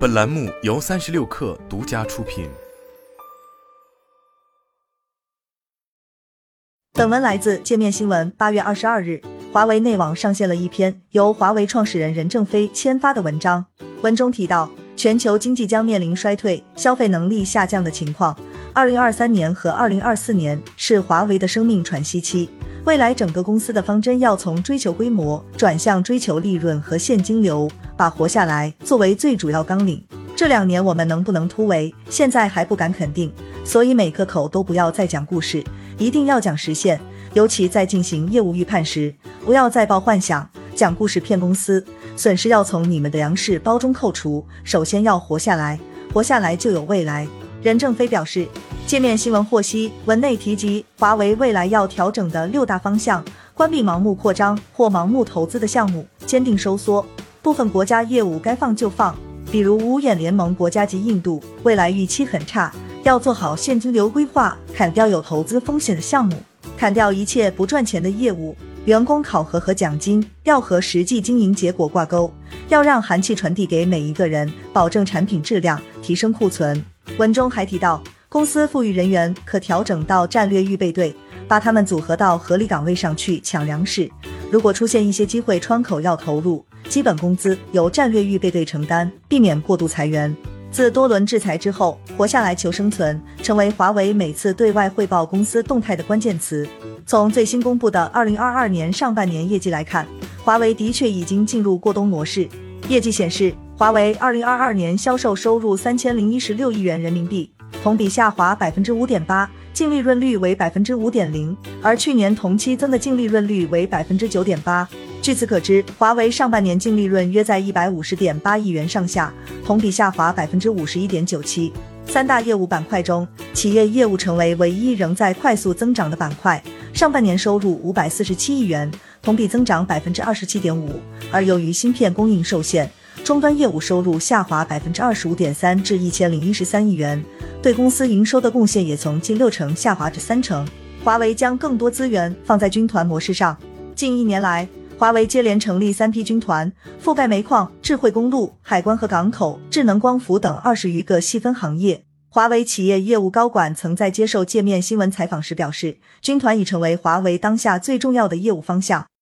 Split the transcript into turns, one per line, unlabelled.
本栏目由三十六氪独家出品。
本文来自界面新闻。八月二十二日，华为内网上线了一篇由华为创始人任正非签发的文章。文中提到，全球经济将面临衰退、消费能力下降的情况。二零二三年和二零二四年是华为的生命喘息期。未来整个公司的方针要从追求规模转向追求利润和现金流，把活下来作为最主要纲领。这两年我们能不能突围，现在还不敢肯定，所以每个口都不要再讲故事，一定要讲实现。尤其在进行业务预判时，不要再抱幻想，讲故事骗公司，损失要从你们的粮食包中扣除。首先要活下来，活下来就有未来。任正非表示。界面新闻获悉，文内提及华为未来要调整的六大方向：关闭盲目扩张或盲目投资的项目，坚定收缩部分国家业务，该放就放，比如五眼联盟国家及印度，未来预期很差，要做好现金流规划，砍掉有投资风险的项目，砍掉一切不赚钱的业务。员工考核和奖金要和实际经营结果挂钩，要让寒气传递给每一个人，保证产品质量，提升库存。文中还提到。公司富裕人员可调整到战略预备队，把他们组合到合理岗位上去抢粮食。如果出现一些机会窗口要投入，基本工资由战略预备队承担，避免过度裁员。自多轮制裁之后，活下来求生存成为华为每次对外汇报公司动态的关键词。从最新公布的二零二二年上半年业绩来看，华为的确已经进入过冬模式。业绩显示，华为二零二二年销售收入三千零一十六亿元人民币。同比下滑百分之五点八，净利润率为百分之五点零，而去年同期增的净利润率为百分之九点八。据此可知，华为上半年净利润约在一百五十点八亿元上下，同比下滑百分之五十一点九七。三大业务板块中，企业业务成为唯一仍在快速增长的板块，上半年收入五百四十七亿元，同比增长百分之二十七点五。而由于芯片供应受限，终端业务收入下滑百分之二十五点三至一千零一十三亿元。对公司营收的贡献也从近六成下滑至三成。华为将更多资源放在军团模式上。近一年来，华为接连成立三批军团，覆盖煤矿、智慧公路、海关和港口、智能光伏等二十余个细分行业。华为企业业务高管曾在接受界面新闻采访时表示，军团已成为华为当下最重要的业务方向。